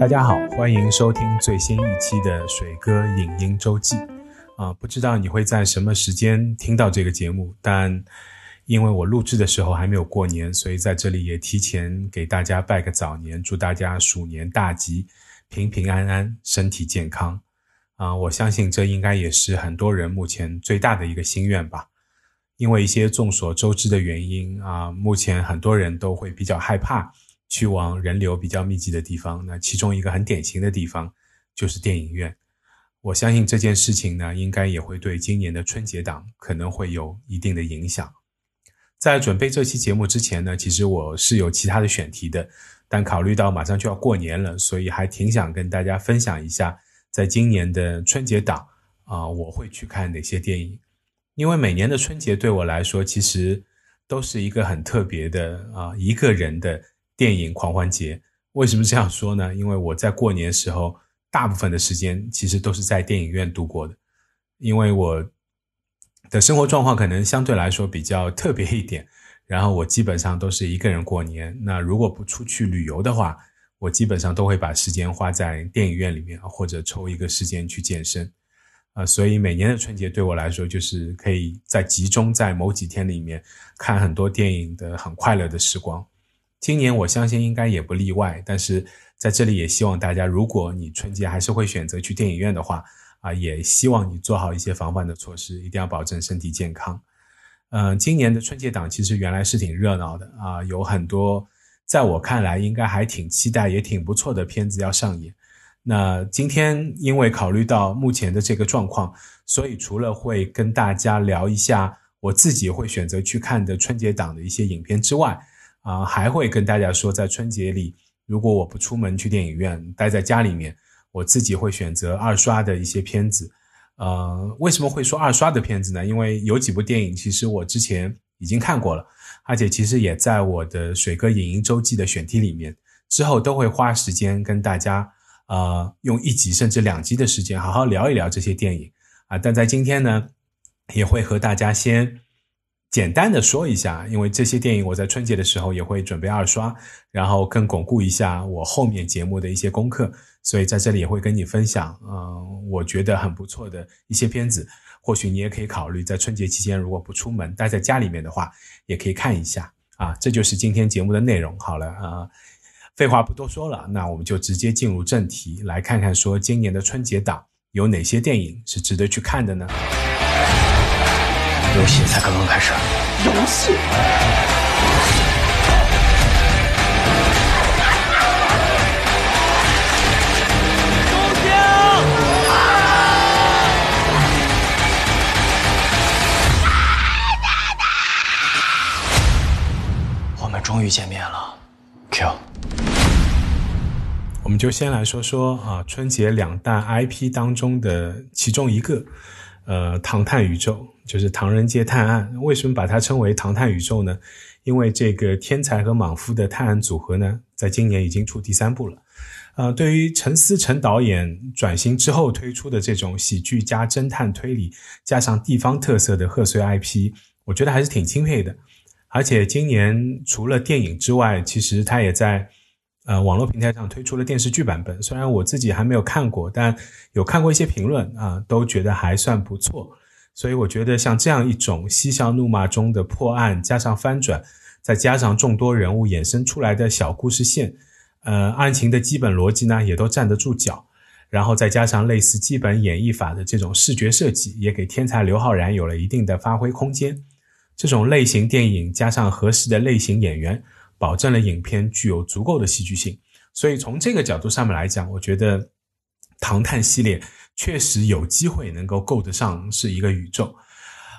大家好，欢迎收听最新一期的水哥影音周记。啊，不知道你会在什么时间听到这个节目，但因为我录制的时候还没有过年，所以在这里也提前给大家拜个早年，祝大家鼠年大吉，平平安安，身体健康。啊，我相信这应该也是很多人目前最大的一个心愿吧。因为一些众所周知的原因啊，目前很多人都会比较害怕。去往人流比较密集的地方，那其中一个很典型的地方就是电影院。我相信这件事情呢，应该也会对今年的春节档可能会有一定的影响。在准备这期节目之前呢，其实我是有其他的选题的，但考虑到马上就要过年了，所以还挺想跟大家分享一下，在今年的春节档啊，我会去看哪些电影。因为每年的春节对我来说，其实都是一个很特别的啊，一个人的。电影狂欢节为什么这样说呢？因为我在过年时候，大部分的时间其实都是在电影院度过的。因为我的生活状况可能相对来说比较特别一点，然后我基本上都是一个人过年。那如果不出去旅游的话，我基本上都会把时间花在电影院里面，或者抽一个时间去健身。啊，所以每年的春节对我来说，就是可以在集中在某几天里面看很多电影的很快乐的时光。今年我相信应该也不例外，但是在这里也希望大家，如果你春节还是会选择去电影院的话，啊，也希望你做好一些防范的措施，一定要保证身体健康。嗯，今年的春节档其实原来是挺热闹的啊，有很多在我看来应该还挺期待也挺不错的片子要上演。那今天因为考虑到目前的这个状况，所以除了会跟大家聊一下我自己会选择去看的春节档的一些影片之外，啊，还会跟大家说，在春节里，如果我不出门去电影院，待在家里面，我自己会选择二刷的一些片子。呃，为什么会说二刷的片子呢？因为有几部电影，其实我之前已经看过了，而且其实也在我的水哥影音周记的选题里面，之后都会花时间跟大家，呃，用一集甚至两集的时间，好好聊一聊这些电影啊。但在今天呢，也会和大家先。简单的说一下，因为这些电影我在春节的时候也会准备二刷，然后更巩固一下我后面节目的一些功课，所以在这里也会跟你分享，嗯，我觉得很不错的一些片子，或许你也可以考虑在春节期间如果不出门待在家里面的话，也可以看一下啊。这就是今天节目的内容。好了啊，废话不多说了，那我们就直接进入正题，来看看说今年的春节档有哪些电影是值得去看的呢？游戏才刚刚开始。游戏。我们终于见面了，Q。我们就先来说说啊，春节两大 IP 当中的其中一个，呃，《唐探宇宙》。就是《唐人街探案》，为什么把它称为“唐探宇宙”呢？因为这个天才和莽夫的探案组合呢，在今年已经出第三部了。呃，对于陈思诚导演转型之后推出的这种喜剧加侦探推理加上地方特色的贺岁 IP，我觉得还是挺钦佩的。而且今年除了电影之外，其实他也在呃网络平台上推出了电视剧版本。虽然我自己还没有看过，但有看过一些评论啊，都觉得还算不错。所以我觉得像这样一种嬉笑怒骂中的破案，加上翻转，再加上众多人物衍生出来的小故事线，呃，案情的基本逻辑呢也都站得住脚，然后再加上类似基本演绎法的这种视觉设计，也给天才刘昊然有了一定的发挥空间。这种类型电影加上合适的类型演员，保证了影片具有足够的戏剧性。所以从这个角度上面来讲，我觉得《唐探》系列。确实有机会能够够得上是一个宇宙，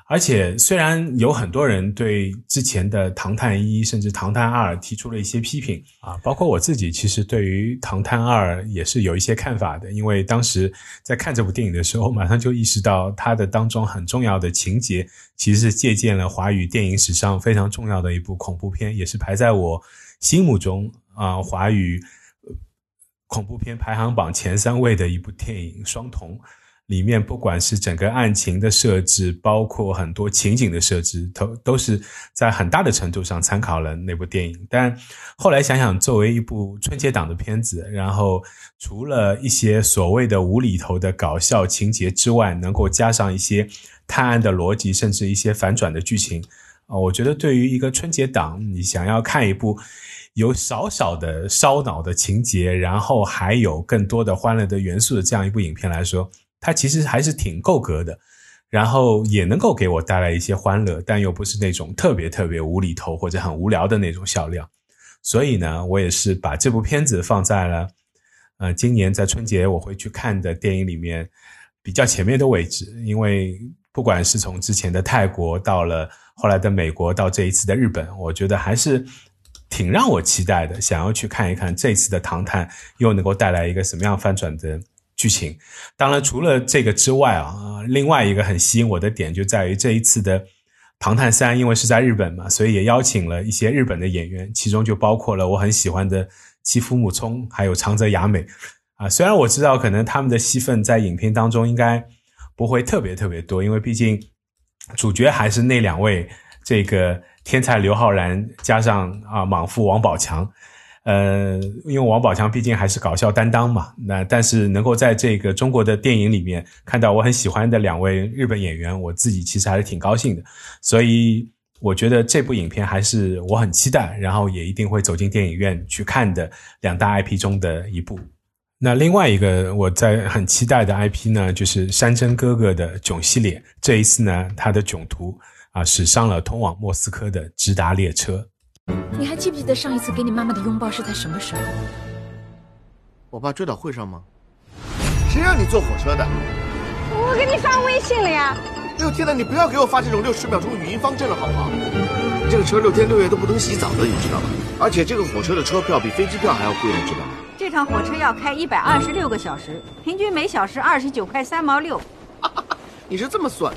而且虽然有很多人对之前的《唐探一》甚至《唐探二》提出了一些批评啊，包括我自己，其实对于《唐探二》也是有一些看法的。因为当时在看这部电影的时候，马上就意识到它的当中很重要的情节，其实是借鉴了华语电影史上非常重要的一部恐怖片，也是排在我心目中啊华语。恐怖片排行榜前三位的一部电影《双瞳》，里面不管是整个案情的设置，包括很多情景的设置，都都是在很大的程度上参考了那部电影。但后来想想，作为一部春节档的片子，然后除了一些所谓的无厘头的搞笑情节之外，能够加上一些探案的逻辑，甚至一些反转的剧情，啊，我觉得对于一个春节档，你想要看一部有少少的烧脑的情节，然后还有更多的欢乐的元素的这样一部影片来说。它其实还是挺够格的，然后也能够给我带来一些欢乐，但又不是那种特别特别无厘头或者很无聊的那种笑料。所以呢，我也是把这部片子放在了呃今年在春节我会去看的电影里面比较前面的位置，因为不管是从之前的泰国到了后来的美国到这一次的日本，我觉得还是挺让我期待的，想要去看一看这次的《唐探》又能够带来一个什么样翻转的。剧情，当然除了这个之外啊，另外一个很吸引我的点就在于这一次的《唐探三》，因为是在日本嘛，所以也邀请了一些日本的演员，其中就包括了我很喜欢的妻夫木聪，还有长泽雅美。啊，虽然我知道可能他们的戏份在影片当中应该不会特别特别多，因为毕竟主角还是那两位这个天才刘昊然加上啊莽夫王宝强。呃，因为王宝强毕竟还是搞笑担当嘛，那但是能够在这个中国的电影里面看到我很喜欢的两位日本演员，我自己其实还是挺高兴的。所以我觉得这部影片还是我很期待，然后也一定会走进电影院去看的两大 IP 中的一部。那另外一个我在很期待的 IP 呢，就是山珍哥哥的囧系列。这一次呢，他的囧途啊驶上了通往莫斯科的直达列车。你还记不记得上一次给你妈妈的拥抱是在什么时候？我爸追悼会上吗？谁让你坐火车的？我给你发微信了呀。六天的，你不要给我发这种六十秒钟语音方阵了，好不好？这个车六天六夜都不能洗澡的，你知道吗？而且这个火车的车票比飞机票还要贵，你知道吗？这趟火车要开一百二十六个小时，平均每小时二十九块三毛六。你是这么算？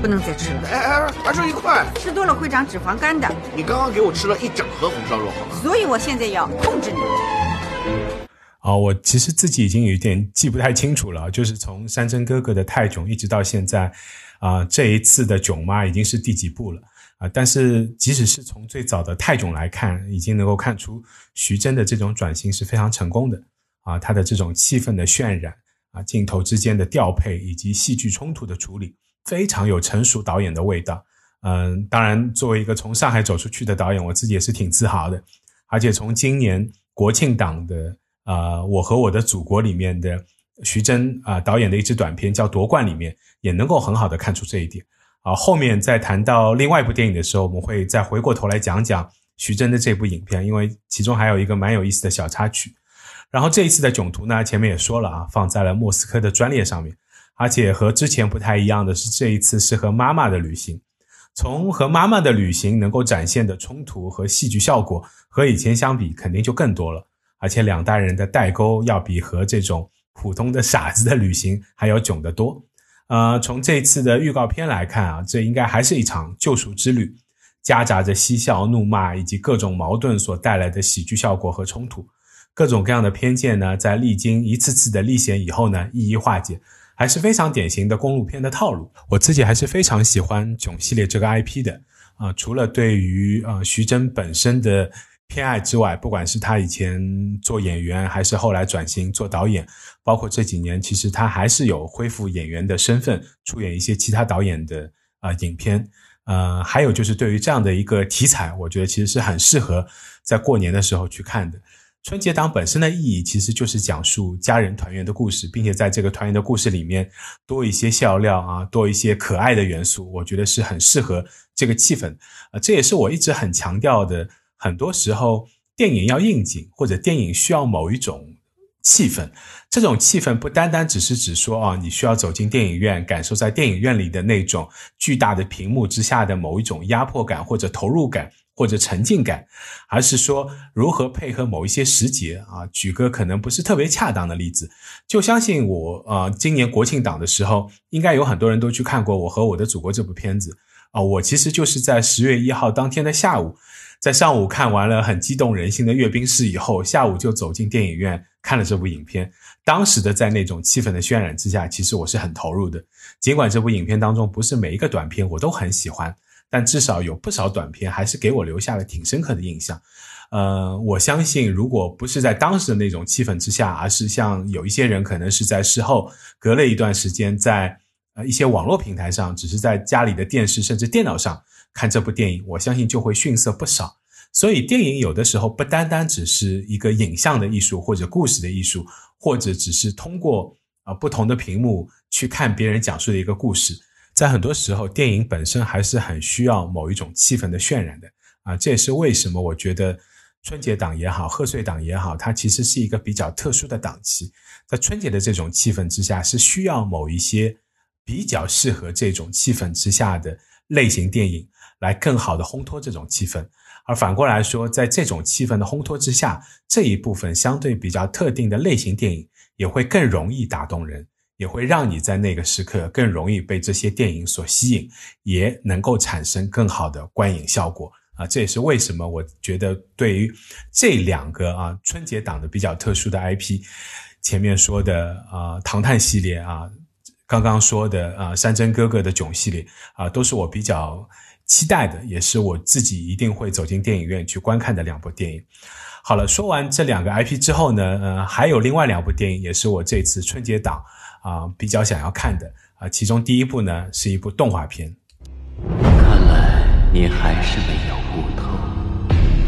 不能再吃了，哎哎，还剩一块，吃多了会长脂肪肝的。你刚刚给我吃了一整盒红烧肉，好吗？所以我现在要控制你。哦，我其实自己已经有点记不太清楚了，就是从山珍哥哥的泰囧一直到现在，啊，这一次的囧妈已经是第几部了啊？但是即使是从最早的泰囧来看，已经能够看出徐峥的这种转型是非常成功的啊，他的这种气氛的渲染啊，镜头之间的调配以及戏剧冲突的处理。非常有成熟导演的味道，嗯，当然，作为一个从上海走出去的导演，我自己也是挺自豪的。而且从今年国庆档的啊《我和我的祖国》里面的徐峥啊导演的一支短片叫《夺冠》里面，也能够很好的看出这一点。啊，后面在谈到另外一部电影的时候，我们会再回过头来讲讲徐峥的这部影片，因为其中还有一个蛮有意思的小插曲。然后这一次的囧途呢，前面也说了啊，放在了莫斯科的专列上面。而且和之前不太一样的是，这一次是和妈妈的旅行。从和妈妈的旅行能够展现的冲突和戏剧效果，和以前相比肯定就更多了。而且两代人的代沟要比和这种普通的傻子的旅行还要囧得多。呃，从这次的预告片来看啊，这应该还是一场救赎之旅，夹杂着嬉笑怒骂以及各种矛盾所带来的喜剧效果和冲突，各种各样的偏见呢，在历经一次次的历险以后呢，一一化解。还是非常典型的公路片的套路。我自己还是非常喜欢囧系列这个 IP 的啊，除了对于啊徐峥本身的偏爱之外，不管是他以前做演员，还是后来转型做导演，包括这几年，其实他还是有恢复演员的身份，出演一些其他导演的啊影片。呃，还有就是对于这样的一个题材，我觉得其实是很适合在过年的时候去看的。春节档本身的意义其实就是讲述家人团圆的故事，并且在这个团圆的故事里面多一些笑料啊，多一些可爱的元素，我觉得是很适合这个气氛。啊，这也是我一直很强调的。很多时候，电影要应景，或者电影需要某一种气氛。这种气氛不单单只是指说啊，你需要走进电影院，感受在电影院里的那种巨大的屏幕之下的某一种压迫感或者投入感。或者沉浸感，而是说如何配合某一些时节啊？举个可能不是特别恰当的例子，就相信我啊，今年国庆档的时候，应该有很多人都去看过《我和我的祖国》这部片子啊。我其实就是在十月一号当天的下午，在上午看完了很激动人心的阅兵式以后，下午就走进电影院看了这部影片。当时的在那种气氛的渲染之下，其实我是很投入的。尽管这部影片当中不是每一个短片我都很喜欢，但至少有不少短片还是给我留下了挺深刻的印象。呃，我相信，如果不是在当时的那种气氛之下，而是像有一些人可能是在事后隔了一段时间，在呃一些网络平台上，只是在家里的电视甚至电脑上。看这部电影，我相信就会逊色不少。所以，电影有的时候不单单只是一个影像的艺术，或者故事的艺术，或者只是通过啊不同的屏幕去看别人讲述的一个故事。在很多时候，电影本身还是很需要某一种气氛的渲染的啊。这也是为什么我觉得春节档也好，贺岁档也好，它其实是一个比较特殊的档期。在春节的这种气氛之下，是需要某一些比较适合这种气氛之下的类型电影。来更好的烘托这种气氛，而反过来说，在这种气氛的烘托之下，这一部分相对比较特定的类型电影也会更容易打动人，也会让你在那个时刻更容易被这些电影所吸引，也能够产生更好的观影效果啊！这也是为什么我觉得对于这两个啊春节档的比较特殊的 IP，前面说的啊唐探系列啊，刚刚说的啊山珍哥哥的囧系列啊，都是我比较。期待的也是我自己一定会走进电影院去观看的两部电影。好了，说完这两个 IP 之后呢，呃，还有另外两部电影也是我这次春节档啊比较想要看的啊。其中第一部呢是一部动画片。看来你还是没有悟透，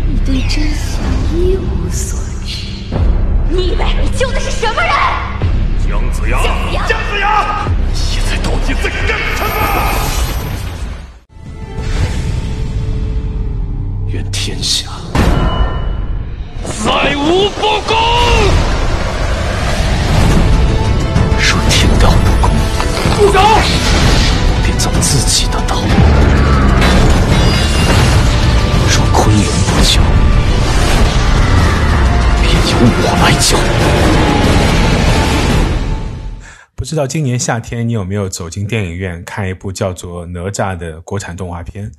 你对真相一无所知。你以为你救的是什么人？姜子牙！姜子牙！姜子牙！你现在到底在干什么？愿天下再无不公。住手！便走自己的道。若昆仑不救，便由我来救。不知道今年夏天你有没有走进电影院看一部叫做《哪吒》的国产动画片？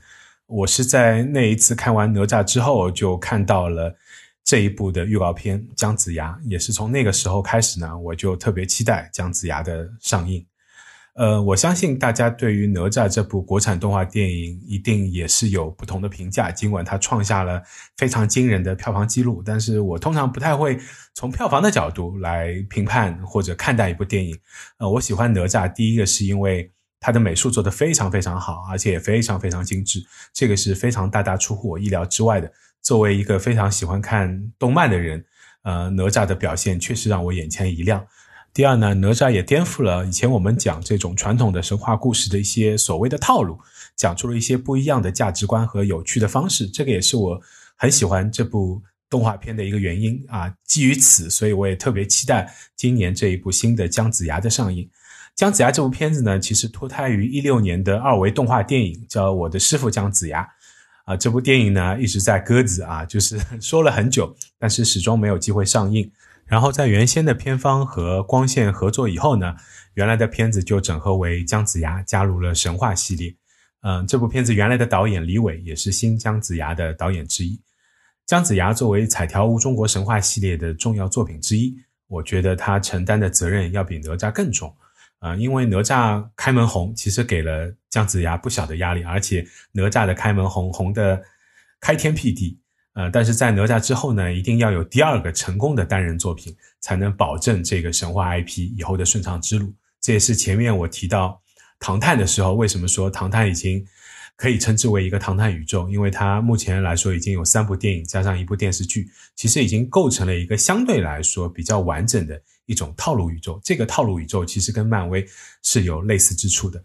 我是在那一次看完哪吒之后，就看到了这一部的预告片《姜子牙》，也是从那个时候开始呢，我就特别期待姜子牙的上映。呃，我相信大家对于哪吒这部国产动画电影一定也是有不同的评价，尽管它创下了非常惊人的票房记录，但是我通常不太会从票房的角度来评判或者看待一部电影。呃，我喜欢哪吒，第一个是因为。它的美术做得非常非常好，而且也非常非常精致，这个是非常大大出乎我意料之外的。作为一个非常喜欢看动漫的人，呃，哪吒的表现确实让我眼前一亮。第二呢，哪吒也颠覆了以前我们讲这种传统的神话故事的一些所谓的套路，讲出了一些不一样的价值观和有趣的方式。这个也是我很喜欢这部动画片的一个原因啊。基于此，所以我也特别期待今年这一部新的姜子牙的上映。姜子牙这部片子呢，其实脱胎于一六年的二维动画电影，叫《我的师傅姜子牙》啊。这部电影呢一直在鸽子啊，就是说了很久，但是始终没有机会上映。然后在原先的片方和光线合作以后呢，原来的片子就整合为姜子牙，加入了神话系列。嗯，这部片子原来的导演李伟也是新姜子牙的导演之一。姜子牙作为彩条屋中国神话系列的重要作品之一，我觉得他承担的责任要比哪吒更重。啊，因为哪吒开门红，其实给了姜子牙不小的压力，而且哪吒的开门红红的开天辟地。呃，但是在哪吒之后呢，一定要有第二个成功的单人作品，才能保证这个神话 IP 以后的顺畅之路。这也是前面我提到唐探的时候，为什么说唐探已经可以称之为一个唐探宇宙？因为它目前来说已经有三部电影加上一部电视剧，其实已经构成了一个相对来说比较完整的。一种套路宇宙，这个套路宇宙其实跟漫威是有类似之处的，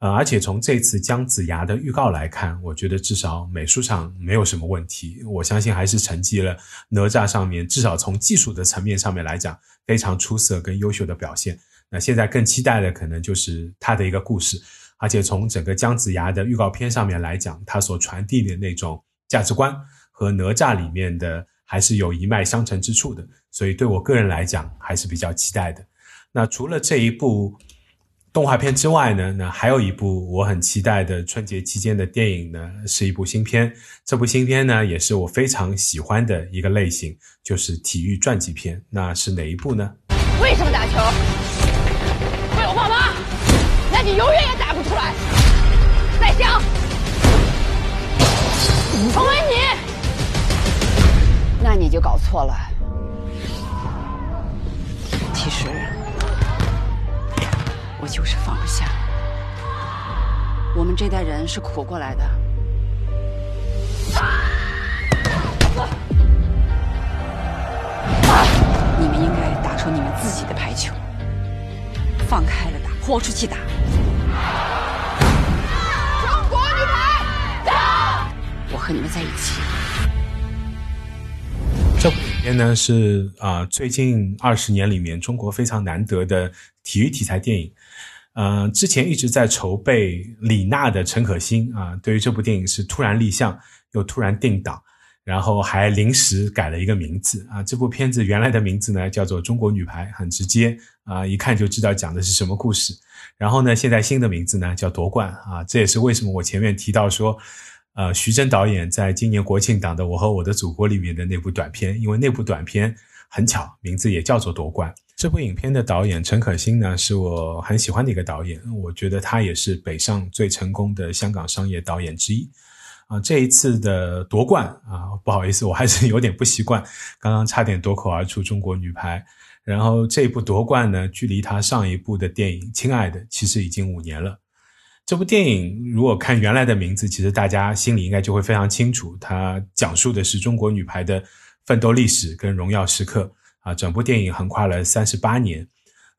呃，而且从这次姜子牙的预告来看，我觉得至少美术上没有什么问题，我相信还是承继了哪吒上面至少从技术的层面上面来讲非常出色跟优秀的表现。那现在更期待的可能就是他的一个故事，而且从整个姜子牙的预告片上面来讲，他所传递的那种价值观和哪吒里面的。还是有一脉相承之处的，所以对我个人来讲还是比较期待的。那除了这一部动画片之外呢，那还有一部我很期待的春节期间的电影呢，是一部新片。这部新片呢，也是我非常喜欢的一个类型，就是体育传记片。那是哪一部呢？为什么打球？为我爸妈？那你永远也打不出来。再想，成为你，那你就搞错了。其实。我就是放不下。我们这代人是苦过来的。你们应该打出你们自己的排球，放开了打，豁出去打。中国女排，打！我和你们在一起。这部影片呢是啊，最近二十年里面中国非常难得的体育题材电影。嗯，之前一直在筹备李娜的陈可辛啊，对于这部电影是突然立项，又突然定档，然后还临时改了一个名字啊。这部片子原来的名字呢叫做《中国女排》，很直接啊，一看就知道讲的是什么故事。然后呢，现在新的名字呢叫夺冠啊，这也是为什么我前面提到说，呃，徐峥导演在今年国庆档的《我和我的祖国》里面的那部短片，因为那部短片很巧，名字也叫做夺冠。这部影片的导演陈可辛呢，是我很喜欢的一个导演。我觉得他也是北上最成功的香港商业导演之一。啊，这一次的夺冠啊，不好意思，我还是有点不习惯，刚刚差点夺口而出中国女排。然后这一部夺冠呢，距离他上一部的电影《亲爱的》其实已经五年了。这部电影如果看原来的名字，其实大家心里应该就会非常清楚，它讲述的是中国女排的奋斗历史跟荣耀时刻。啊，整部电影横跨了三十八年，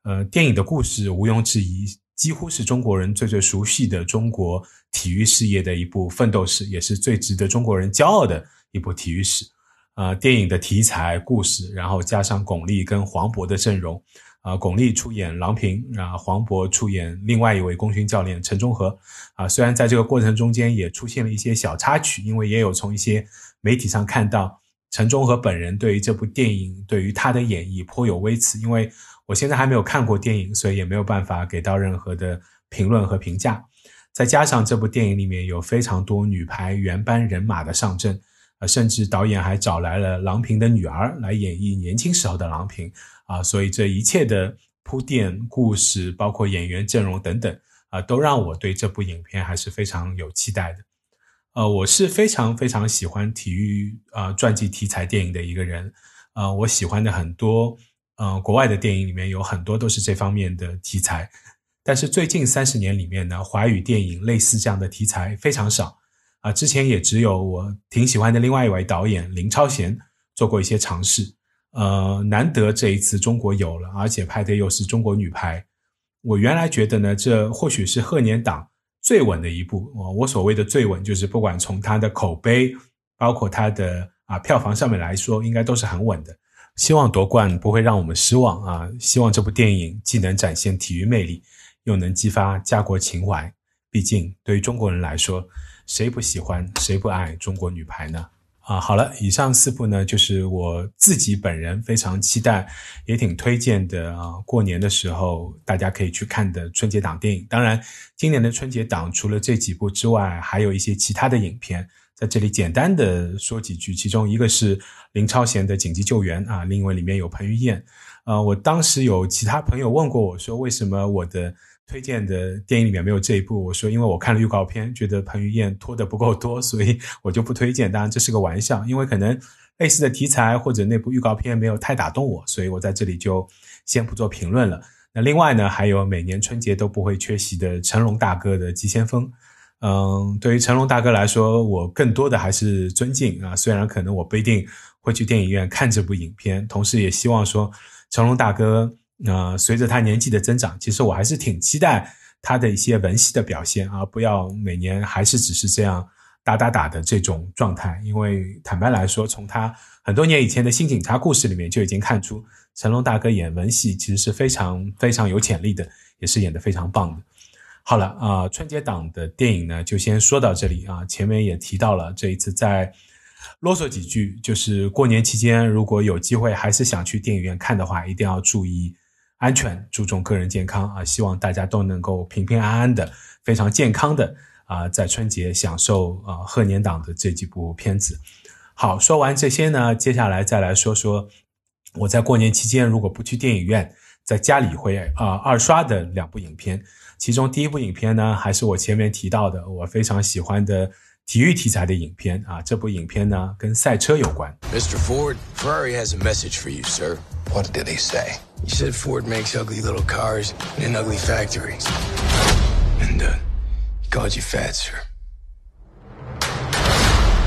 呃，电影的故事毋庸置疑，几乎是中国人最最熟悉的中国体育事业的一部奋斗史，也是最值得中国人骄傲的一部体育史。啊，电影的题材、故事，然后加上巩俐跟黄渤的阵容，啊，巩俐出演郎平，啊，黄渤出演另外一位功勋教练陈忠和。啊，虽然在这个过程中间也出现了一些小插曲，因为也有从一些媒体上看到。陈忠和本人对于这部电影，对于他的演绎颇有微词，因为我现在还没有看过电影，所以也没有办法给到任何的评论和评价。再加上这部电影里面有非常多女排原班人马的上阵，啊，甚至导演还找来了郎平的女儿来演绎年轻时候的郎平，啊，所以这一切的铺垫、故事，包括演员阵容等等，啊，都让我对这部影片还是非常有期待的。呃，我是非常非常喜欢体育啊传记题材电影的一个人，呃，我喜欢的很多呃国外的电影里面有很多都是这方面的题材，但是最近三十年里面呢，华语电影类似这样的题材非常少。啊，之前也只有我挺喜欢的另外一位导演林超贤做过一些尝试，呃，难得这一次中国有了，而且拍的又是中国女排，我原来觉得呢，这或许是贺年档。最稳的一步，我我所谓的最稳，就是不管从它的口碑，包括它的啊票房上面来说，应该都是很稳的。希望夺冠不会让我们失望啊！希望这部电影既能展现体育魅力，又能激发家国情怀。毕竟对于中国人来说，谁不喜欢，谁不爱中国女排呢？啊，好了，以上四部呢，就是我自己本人非常期待，也挺推荐的啊。过年的时候大家可以去看的春节档电影。当然，今年的春节档除了这几部之外，还有一些其他的影片，在这里简单的说几句。其中一个是林超贤的《紧急救援》啊，另外里面有彭于晏。呃，我当时有其他朋友问过我说，为什么我的。推荐的电影里面没有这一部，我说因为我看了预告片，觉得彭于晏拖的不够多，所以我就不推荐。当然这是个玩笑，因为可能类似的题材或者那部预告片没有太打动我，所以我在这里就先不做评论了。那另外呢，还有每年春节都不会缺席的成龙大哥的《急先锋》。嗯，对于成龙大哥来说，我更多的还是尊敬啊。虽然可能我不一定会去电影院看这部影片，同时也希望说成龙大哥。那随着他年纪的增长，其实我还是挺期待他的一些文戏的表现啊，不要每年还是只是这样打打打的这种状态。因为坦白来说，从他很多年以前的新警察故事里面就已经看出，成龙大哥演文戏其实是非常非常有潜力的，也是演得非常棒的。好了啊，春节档的电影呢，就先说到这里啊。前面也提到了，这一次再啰嗦几句，就是过年期间如果有机会还是想去电影院看的话，一定要注意。安全，注重个人健康啊，希望大家都能够平平安安的、非常健康的啊，在春节享受啊贺年档的这几部片子。好，说完这些呢，接下来再来说说我在过年期间如果不去电影院，在家里会啊二刷的两部影片。其中第一部影片呢，还是我前面提到的我非常喜欢的体育题材的影片啊。这部影片呢，跟赛车有关。Mr. Ford, Ferrari has a message for you, sir. What did he say? He said Ford makes ugly little cars in ugly factories. And, uh, he called you fat, sir.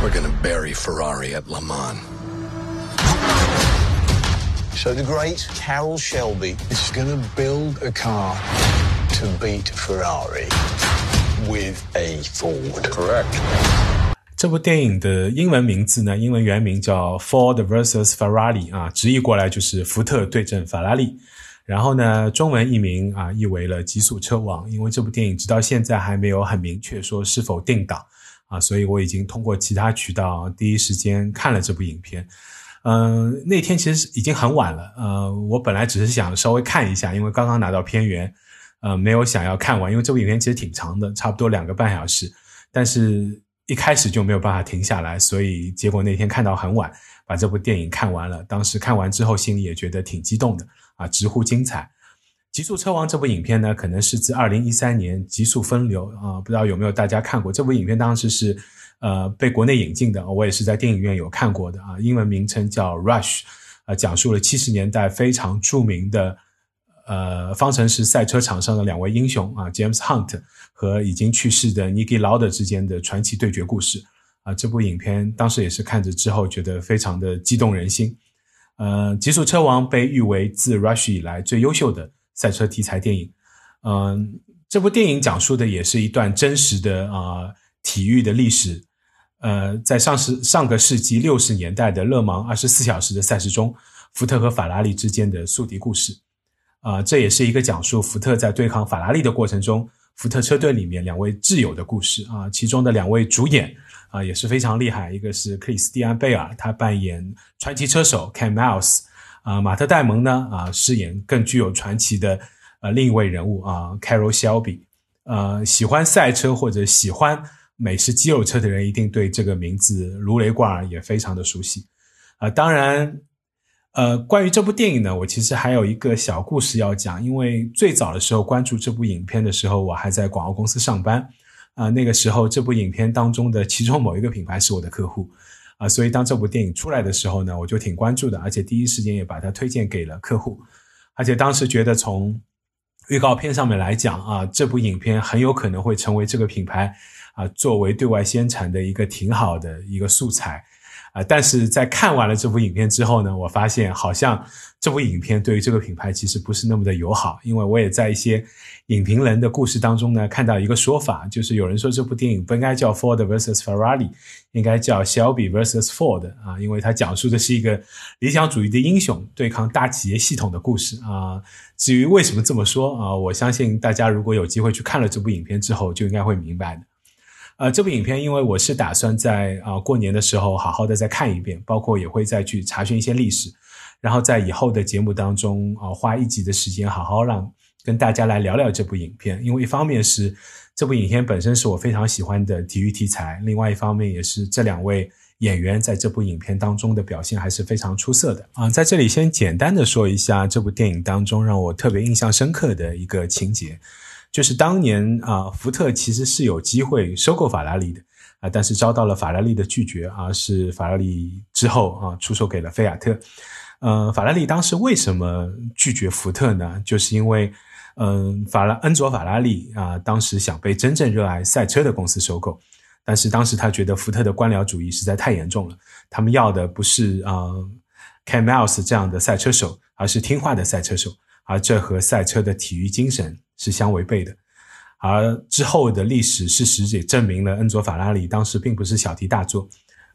We're gonna bury Ferrari at Le Mans. So the great Carroll Shelby is gonna build a car to beat Ferrari with a Ford. Correct. 这部电影的英文名字呢，英文原名叫 Ford vs Ferrari 啊，直译过来就是福特对阵法拉利。然后呢，中文译名啊译为了《极速车王》，因为这部电影直到现在还没有很明确说是否定档啊，所以我已经通过其他渠道第一时间看了这部影片。嗯、那天其实已经很晚了，呃，我本来只是想稍微看一下，因为刚刚拿到片源，呃，没有想要看完，因为这部影片其实挺长的，差不多两个半小时，但是一开始就没有办法停下来，所以结果那天看到很晚，把这部电影看完了。当时看完之后，心里也觉得挺激动的啊，直呼精彩。《极速车王》这部影片呢，可能是自二零一三年《极速分流》啊，不知道有没有大家看过这部影片？当时是呃被国内引进的，我也是在电影院有看过的啊。英文名称叫《Rush》，啊，讲述了七十年代非常著名的呃方程式赛车场上的两位英雄啊，James Hunt 和已经去世的 Niki Lauda 之间的传奇对决故事啊。这部影片当时也是看着之后觉得非常的激动人心。呃，《极速车王》被誉为自 Rush 以来最优秀的赛车题材电影。嗯、这部电影讲述的也是一段真实的啊、体育的历史。呃，在上世上个世纪六十年代的勒芒二十四小时的赛事中，福特和法拉利之间的宿敌故事。啊、这也是一个讲述福特在对抗法拉利的过程中，福特车队里面两位挚友的故事啊、其中的两位主演啊、也是非常厉害，一个是克里斯蒂安贝尔，他扮演传奇车手 Ken Miles 啊、马特戴蒙呢啊、饰演更具有传奇的呃另一位人物啊、Carol Shelby。呃，喜欢赛车或者喜欢美式肌肉车的人，一定对这个名字如雷贯耳，也非常的熟悉。啊、当然。呃，关于这部电影呢，我其实还有一个小故事要讲。因为最早的时候关注这部影片的时候，我还在广告公司上班啊、那个时候，这部影片当中的其中某一个品牌是我的客户啊、所以当这部电影出来的时候呢，我就挺关注的，而且第一时间也把它推荐给了客户。而且当时觉得从预告片上面来讲啊，这部影片很有可能会成为这个品牌啊作为对外宣传的一个挺好的一个素材。啊，但是在看完了这部影片之后呢，我发现好像这部影片对于这个品牌其实不是那么的友好，因为我也在一些影评人的故事当中呢看到一个说法，就是有人说这部电影不应该叫 Ford vs Ferrari，应该叫 Shelby vs Ford 啊，因为它讲述的是一个理想主义的英雄对抗大企业系统的故事啊。至于为什么这么说啊，我相信大家如果有机会去看了这部影片之后，就应该会明白的。呃，这部影片因为我是打算在啊、过年的时候好好的再看一遍，包括也会再去查询一些历史，然后在以后的节目当中啊、花一集的时间好好让跟大家来聊聊这部影片。因为一方面是这部影片本身是我非常喜欢的体育题材，另外一方面也是这两位演员在这部影片当中的表现还是非常出色的啊、在这里先简单的说一下这部电影当中让我特别印象深刻的一个情节。就是当年啊，福特其实是有机会收购法拉利的啊，但是遭到了法拉利的拒绝啊，是法拉利之后啊出售给了菲亚特。呃，法拉利当时为什么拒绝福特呢？就是因为嗯、法拉恩佐法拉利啊，当时想被真正热爱赛车的公司收购，但是当时他觉得福特的官僚主义实在太严重了，他们要的不是啊、呃、，K Miles 这样的赛车手，而是听话的赛车手，而这和赛车的体育精神。是相违背的，而之后的历史事实也证明了恩佐法拉利当时并不是小题大做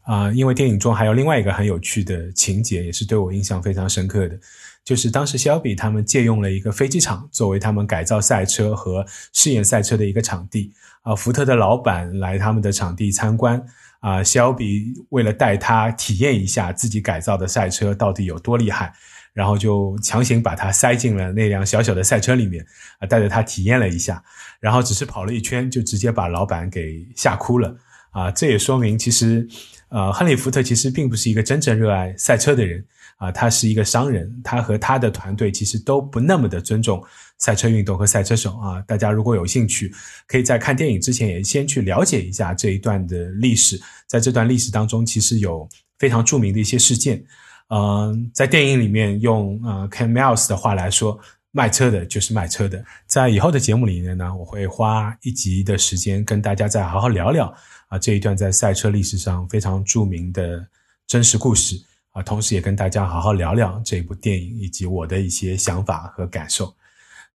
啊、因为电影中还有另外一个很有趣的情节，也是对我印象非常深刻的，就是当时肖比他们借用了一个飞机场作为他们改造赛车和试验赛车的一个场地啊、福特的老板来他们的场地参观啊、呃，肖比为了带他体验一下自己改造的赛车到底有多厉害。然后就强行把他塞进了那辆小小的赛车里面啊，带着他体验了一下，然后只是跑了一圈，就直接把老板给吓哭了啊！这也说明其实，呃，亨利·福特其实并不是一个真正热爱赛车的人啊，他是一个商人，他和他的团队其实都不那么的尊重赛车运动和赛车手啊。大家如果有兴趣，可以在看电影之前也先去了解一下这一段的历史，在这段历史当中，其实有非常著名的一些事件。嗯，在电影里面用呃 Ken Miles 的话来说，卖车的就是卖车的。在以后的节目里面呢，我会花一集的时间跟大家再好好聊聊啊这一段在赛车历史上非常著名的真实故事啊，同时也跟大家好好聊聊这部电影以及我的一些想法和感受。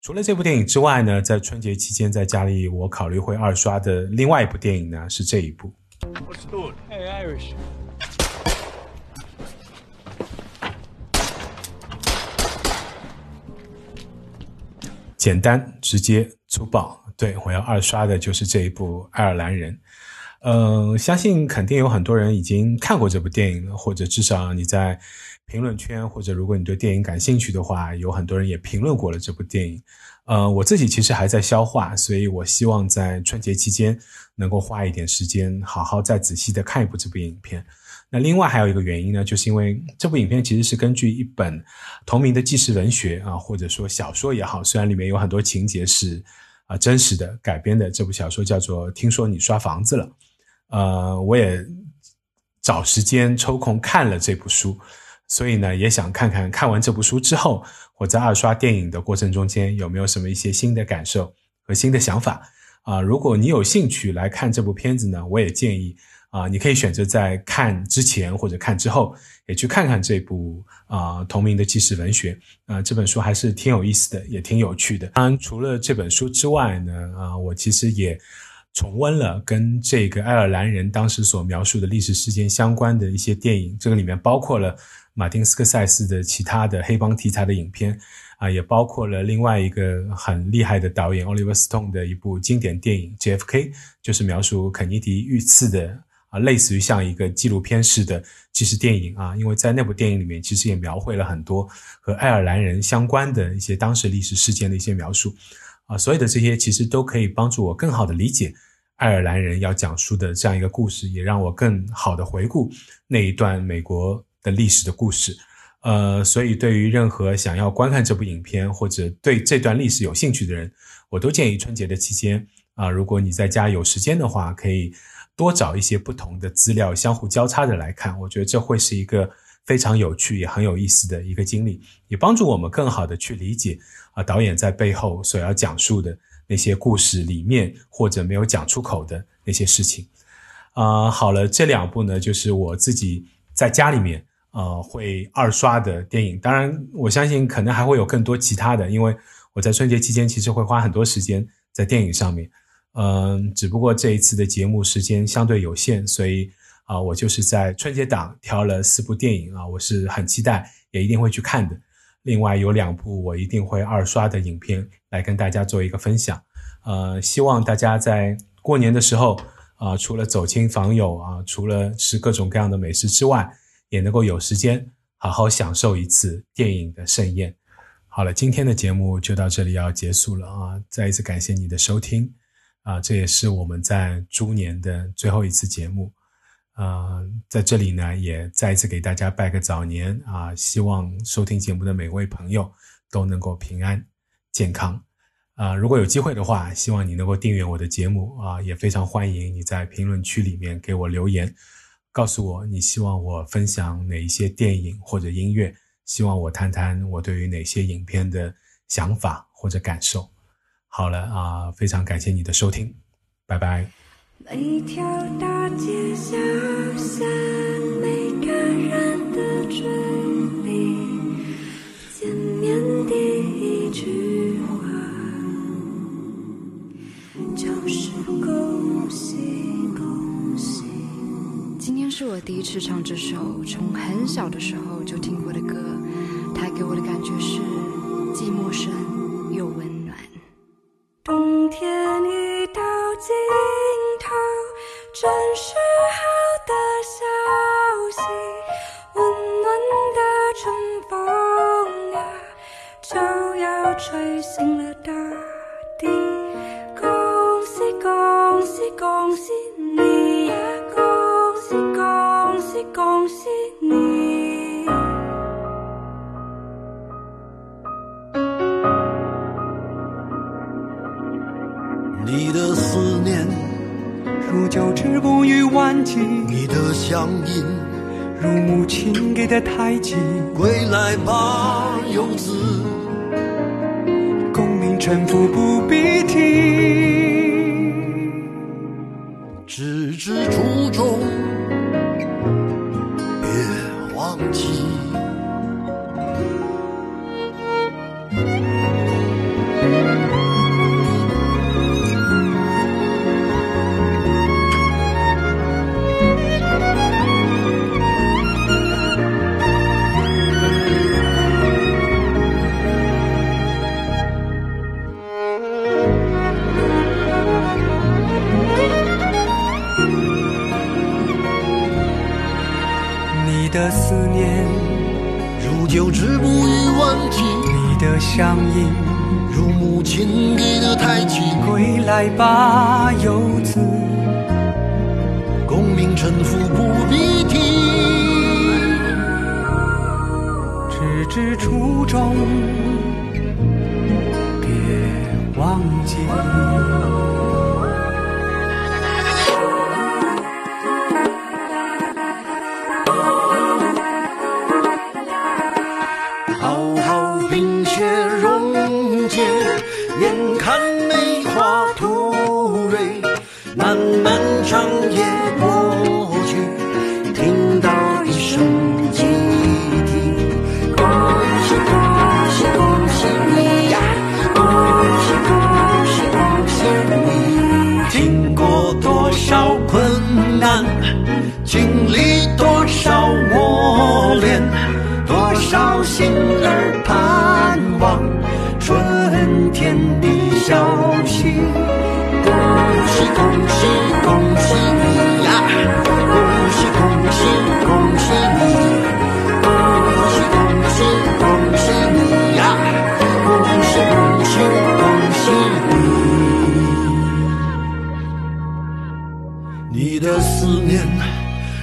除了这部电影之外呢，在春节期间在家里我考虑会二刷的另外一部电影呢是这一部。简单、直接、粗暴，对我要二刷的就是这一部《爱尔兰人》。呃，相信肯定有很多人已经看过这部电影了，或者至少你在评论圈，或者如果你对电影感兴趣的话，有很多人也评论过了这部电影。呃，我自己其实还在消化，所以我希望在春节期间能够花一点时间，好好再仔细的看一部这部影片。那另外还有一个原因呢，就是因为这部影片其实是根据一本同名的纪实文学啊，或者说小说也好，虽然里面有很多情节是啊真实的改编的，这部小说叫做《听说你刷房子了》。呃，我也找时间抽空看了这部书，所以呢，也想看看看完这部书之后，我在二刷电影的过程中间有没有什么一些新的感受和新的想法啊。如果你有兴趣来看这部片子呢，我也建议。啊，你可以选择在看之前或者看之后，也去看看这部啊同名的纪实文学。啊，这本书还是挺有意思的，也挺有趣的。当然，除了这本书之外呢，啊，我其实也重温了跟这个爱尔兰人当时所描述的历史事件相关的一些电影。这个里面包括了马丁斯科塞斯的其他的黑帮题材的影片，啊，也包括了另外一个很厉害的导演 Oliver Stone 的一部经典电影 JFK，就是描述肯尼迪遇刺的。啊，类似于像一个纪录片式的纪实电影啊，因为在那部电影里面，其实也描绘了很多和爱尔兰人相关的一些当时历史事件的一些描述，啊，所有的这些其实都可以帮助我更好的理解爱尔兰人要讲述的这样一个故事，也让我更好的回顾那一段美国的历史的故事。呃，所以对于任何想要观看这部影片或者对这段历史有兴趣的人，我都建议春节的期间啊，如果你在家有时间的话，可以。多找一些不同的资料，相互交叉的来看，我觉得这会是一个非常有趣也很有意思的一个经历，也帮助我们更好的去理解啊导演在背后所要讲述的那些故事里面或者没有讲出口的那些事情。啊，好了，这两部呢，就是我自己在家里面呃会二刷的电影。当然，我相信可能还会有更多其他的，因为我在春节期间其实会花很多时间在电影上面。嗯，只不过这一次的节目时间相对有限，所以啊，我就是在春节档挑了四部电影啊，我是很期待，也一定会去看的。另外有两部我一定会二刷的影片来跟大家做一个分享。呃，希望大家在过年的时候啊，除了走亲访友啊，除了吃各种各样的美食之外，也能够有时间好好享受一次电影的盛宴。好了，今天的节目就到这里要结束了啊，再一次感谢你的收听。啊，这也是我们在猪年的最后一次节目，啊，在这里呢，也再一次给大家拜个早年啊！希望收听节目的每位朋友都能够平安健康啊！如果有机会的话，希望你能够订阅我的节目啊！也非常欢迎你在评论区里面给我留言，告诉我你希望我分享哪一些电影或者音乐，希望我谈谈我对于哪些影片的想法或者感受。好了啊，非常感谢你的收听，拜拜。每条大街小巷，每个人的嘴里，见面第一句话就是恭喜恭喜。今天是我第一次唱这首从很小的时候就听过的歌，它给我的感觉是既陌生。冬天已到尽头，真是好的消息。温暖的春风。呀，就要吹醒了大地。恭喜恭喜恭喜你呀！恭喜恭喜恭喜你！你的思念如久治不愈顽疾，你的乡音如母亲给的胎记。归来吧，游子，功名臣服不必提，只知初衷，别忘记。相依如母亲给的太极。归来吧，游子，功名臣服不必提，只知初衷，别忘记。经过多少困难，经历多少磨练，多少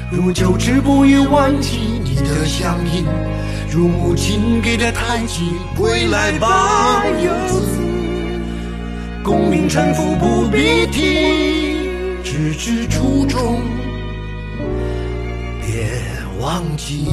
如旧之不遇，忘记，你的乡音如母亲给的叹息。归来吧，游子，功名臣服不必提，只知初衷，别忘记。